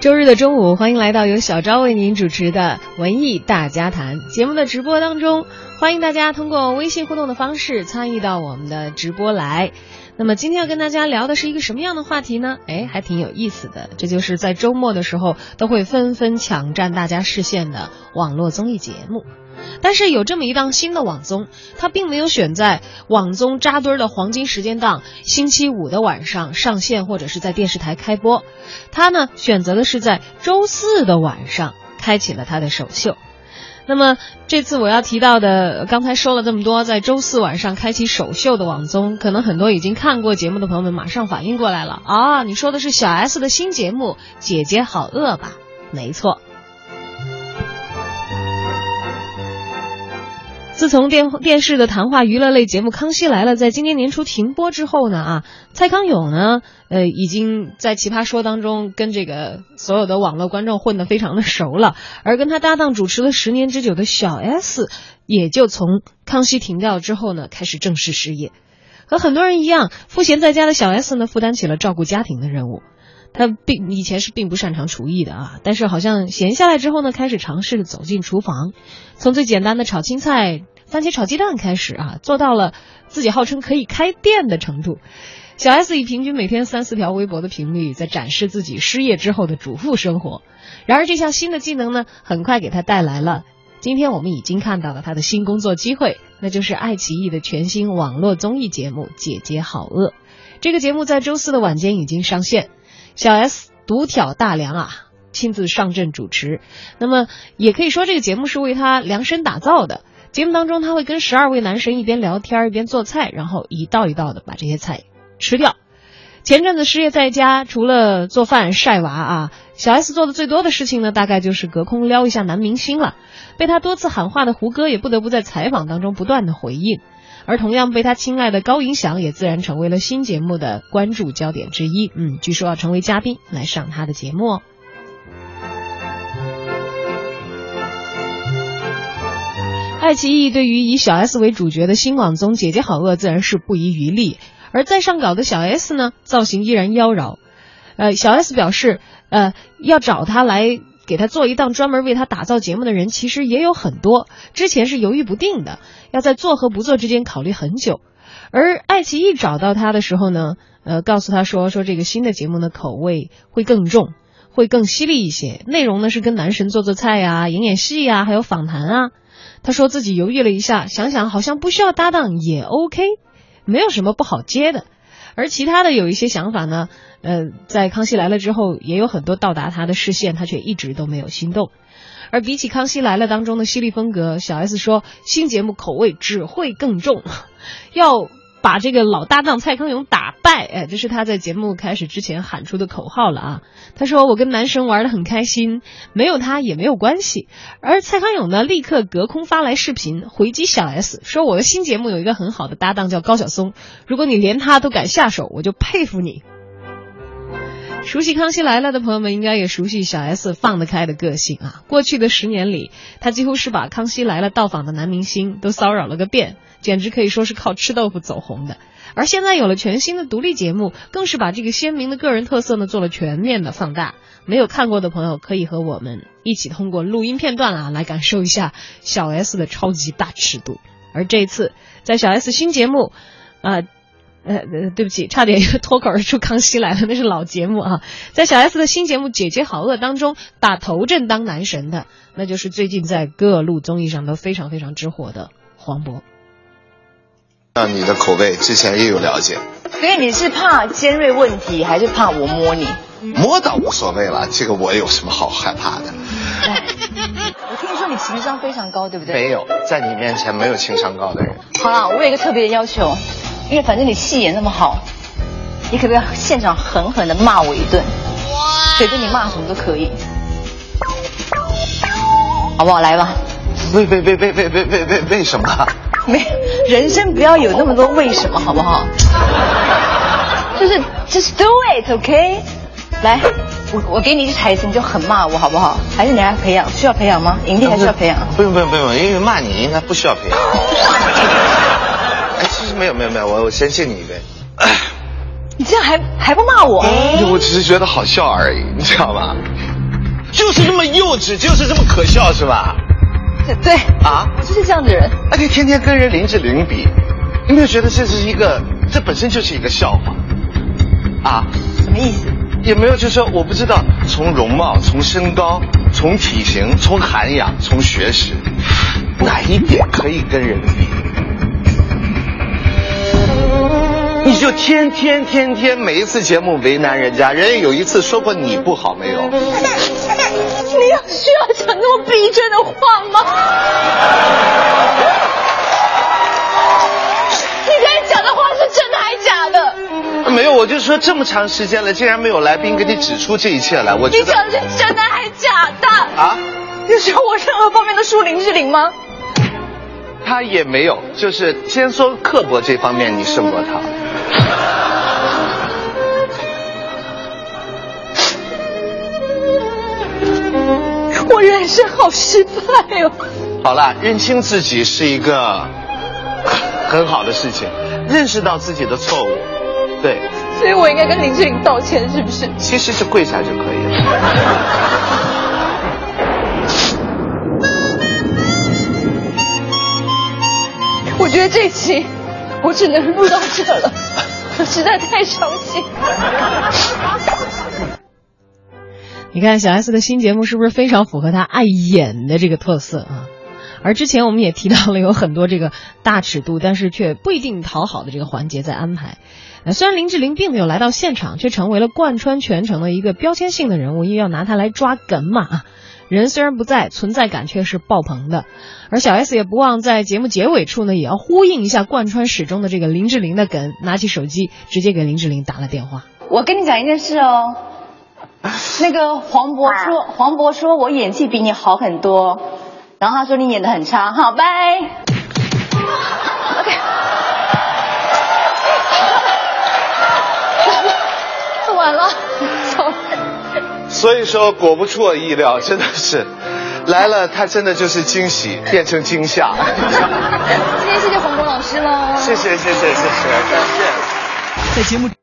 周日的中午，欢迎来到由小昭为您主持的文艺大家谈节目的直播当中，欢迎大家通过微信互动的方式参与到我们的直播来。那么今天要跟大家聊的是一个什么样的话题呢？哎，还挺有意思的，这就是在周末的时候都会纷纷抢占大家视线的网络综艺节目。但是有这么一档新的网综，它并没有选在网综扎堆的黄金时间档星期五的晚上上线，或者是在电视台开播，它呢选择的是在周四的晚上开启了它的首秀。那么这次我要提到的，刚才说了这么多，在周四晚上开启首秀的网综，可能很多已经看过节目的朋友们马上反应过来了啊！你说的是小 S 的新节目《姐姐好饿》吧？没错。自从电电视的谈话娱乐类节目《康熙来了》在今年年初停播之后呢，啊，蔡康永呢，呃，已经在《奇葩说》当中跟这个所有的网络观众混得非常的熟了，而跟他搭档主持了十年之久的小 S，也就从《康熙》停掉之后呢，开始正式失业。和很多人一样，赋闲在家的小 S 呢，负担起了照顾家庭的任务。他并以前是并不擅长厨艺的啊，但是好像闲下来之后呢，开始尝试走进厨房，从最简单的炒青菜、番茄炒鸡蛋开始啊，做到了自己号称可以开店的程度。小 S 以平均每天三四条微博的频率，在展示自己失业之后的主妇生活。然而这项新的技能呢，很快给他带来了今天我们已经看到了他的新工作机会，那就是爱奇艺的全新网络综艺节目《姐姐好饿》。这个节目在周四的晚间已经上线。小 S 独挑大梁啊，亲自上阵主持。那么也可以说，这个节目是为他量身打造的。节目当中，他会跟十二位男神一边聊天一边做菜，然后一道一道的把这些菜吃掉。前阵子失业在家，除了做饭晒娃啊，小 S 做的最多的事情呢，大概就是隔空撩一下男明星了。被他多次喊话的胡歌，也不得不在采访当中不断的回应。而同样被他青睐的高云翔也自然成为了新节目的关注焦点之一。嗯，据说要成为嘉宾来上他的节目。爱奇艺对于以小 S 为主角的新网综《姐姐好饿》自然是不遗余力，而在上稿的小 S 呢，造型依然妖娆。呃，小 S 表示，呃，要找他来。给他做一档专门为他打造节目的人，其实也有很多。之前是犹豫不定的，要在做和不做之间考虑很久。而爱奇艺找到他的时候呢，呃，告诉他说说这个新的节目的口味会更重，会更犀利一些。内容呢是跟男神做做菜呀、演演戏呀，还有访谈啊。他说自己犹豫了一下，想想好像不需要搭档也 OK，没有什么不好接的。而其他的有一些想法呢。呃，在康熙来了之后，也有很多到达他的视线，他却一直都没有心动。而比起康熙来了当中的犀利风格，小 S 说新节目口味只会更重，要把这个老搭档蔡康永打败。哎，这是他在节目开始之前喊出的口号了啊！他说我跟男神玩的很开心，没有他也没有关系。而蔡康永呢，立刻隔空发来视频回击小 S，说我的新节目有一个很好的搭档叫高晓松，如果你连他都敢下手，我就佩服你。熟悉《康熙来了》的朋友们，应该也熟悉小 S 放得开的个性啊。过去的十年里，他几乎是把《康熙来了》到访的男明星都骚扰了个遍，简直可以说是靠吃豆腐走红的。而现在有了全新的独立节目，更是把这个鲜明的个人特色呢做了全面的放大。没有看过的朋友，可以和我们一起通过录音片段啊，来感受一下小 S 的超级大尺度。而这次，在小 S 新节目，啊。呃，对不起，差点 脱口而出《康熙来了》，那是老节目啊。在小 S 的新节目《姐姐好饿》当中，打头阵当男神的，那就是最近在各路综艺上都非常非常之火的黄渤。那你的口味之前也有了解，所以你是怕尖锐问题，还是怕我摸你？摸倒无所谓了，这个我有什么好害怕的？我听说你情商非常高，对不对？没有，在你面前没有情商高的人。好了，我有一个特别的要求。因为反正你戏演那么好，你可不可以现场狠狠的骂我一顿？随便你骂什么都可以，好不好？来吧。为为为为为为为为为什么？没，人生不要有那么多为什么，好不好？就是 just do it，OK？来，我我给你一句台词，你就狠骂我，好不好？还是你来培养？需要培养吗？营地还需要培养？不用不用不用，因为骂你应该不需要培养。没有没有没有，我我先敬你一杯。你这样还还不骂我？我只是觉得好笑而已，你知道吗？就是这么幼稚，就是这么可笑，是吧？对对啊我就是这样的人。而且天天跟人林志玲比，有没有觉得这是一个，这本身就是一个笑话？啊，什么意思？也没有就是说，我不知道，从容貌、从身高、从体型、从涵养、从学识，哪一点可以跟人比？就天天天天每一次节目为难人家，人家有一次说过你不好没有？你要需要讲那么逼真的话吗？你刚才讲的话是真的还是假的？没有，我就说这么长时间了，竟然没有来宾给你指出这一切来，我觉得你讲的是真的还是假的？啊，你说我任何方面的输林志玲吗？他也没有，就是先说刻薄这方面你胜过他。我人生好失败哦。好了，认清自己是一个 很好的事情，认识到自己的错误，对，所以我应该跟林志颖道歉，是不是？其实是跪下就可以了。我觉得这期我只能录到这了，我实在太伤心。你看小 S 的新节目是不是非常符合她爱演的这个特色啊？而之前我们也提到了有很多这个大尺度，但是却不一定讨好的这个环节在安排。那，虽然林志玲并没有来到现场，却成为了贯穿全程的一个标签性的人物，因为要拿她来抓梗嘛。人虽然不在，存在感却是爆棚的。而小 S 也不忘在节目结尾处呢，也要呼应一下贯穿始终的这个林志玲的梗，拿起手机直接给林志玲打了电话。我跟你讲一件事哦，那个黄渤说，黄渤说我演技比你好很多，然后他说你演的很差，好，拜。OK。完了，走。所以说，果不出我意料，真的是来了，他真的就是惊喜变成惊吓。今天谢谢黄渤老师喽。谢谢谢谢谢谢，感谢。在节目。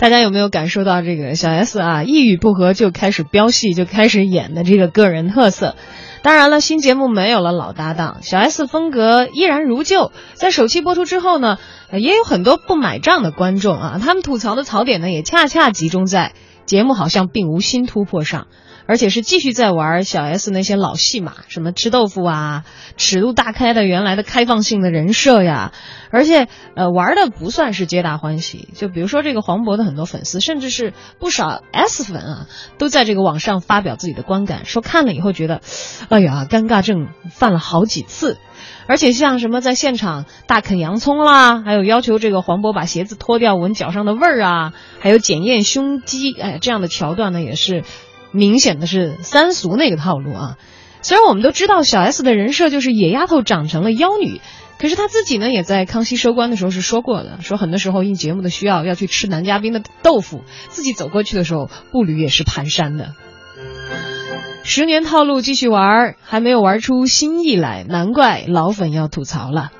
大家有没有感受到这个小 S 啊，一语不合就开始飙戏，就开始演的这个个人特色？当然了，新节目没有了老搭档，小 S 风格依然如旧。在首期播出之后呢，也有很多不买账的观众啊，他们吐槽的槽点呢，也恰恰集中在节目好像并无新突破上。而且是继续在玩小 S 那些老戏码，什么吃豆腐啊，尺度大开的原来的开放性的人设呀，而且呃玩的不算是皆大欢喜。就比如说这个黄渤的很多粉丝，甚至是不少 S 粉啊，都在这个网上发表自己的观感，说看了以后觉得，哎呀，尴尬症犯了好几次。而且像什么在现场大啃洋葱啦，还有要求这个黄渤把鞋子脱掉闻脚上的味儿啊，还有检验胸肌，哎，这样的桥段呢，也是。明显的是三俗那个套路啊！虽然我们都知道小 S 的人设就是野丫头长成了妖女，可是她自己呢也在康熙收官的时候是说过的，说很多时候应节目的需要要去吃男嘉宾的豆腐，自己走过去的时候步履也是蹒跚的。十年套路继续玩，还没有玩出新意来，难怪老粉要吐槽了。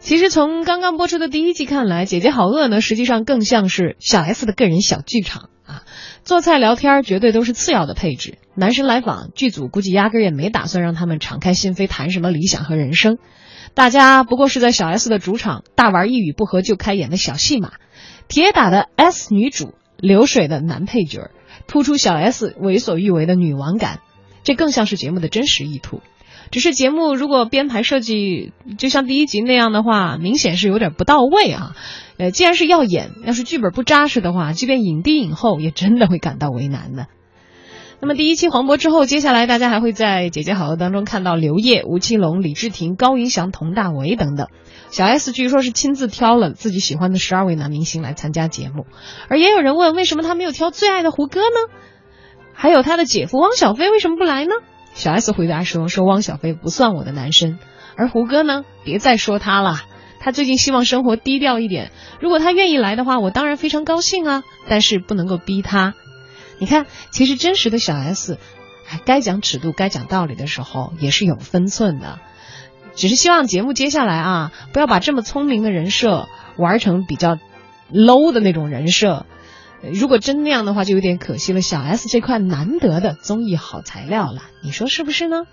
其实从刚刚播出的第一季看来，《姐姐好饿》呢，实际上更像是小 S 的个人小剧场做菜聊天绝对都是次要的配置。男神来访，剧组估计压根也没打算让他们敞开心扉谈什么理想和人生。大家不过是在小 S 的主场大玩一语不合就开演的小戏码。铁打的 S 女主，流水的男配角，突出小 S 为所欲为的女王感，这更像是节目的真实意图。只是节目如果编排设计就像第一集那样的话，明显是有点不到位啊。呃，既然是要演，要是剧本不扎实的话，即便影帝影后也真的会感到为难的。那么第一期黄渤之后，接下来大家还会在《姐姐好饿》当中看到刘烨、吴奇隆、李治廷、高云翔、佟大为等等。小 S 据说是亲自挑了自己喜欢的十二位男明星来参加节目，而也有人问为什么他没有挑最爱的胡歌呢？还有他的姐夫汪小菲为什么不来呢？小 S 回答说：“说汪小菲不算我的男生，而胡歌呢，别再说他了。他最近希望生活低调一点。如果他愿意来的话，我当然非常高兴啊。但是不能够逼他。你看，其实真实的小 S，该讲尺度、该讲道理的时候也是有分寸的。只是希望节目接下来啊，不要把这么聪明的人设玩成比较 low 的那种人设。如果真那样的话，就有点可惜了小 S 这块难得的综艺好材料了，你说是不是呢？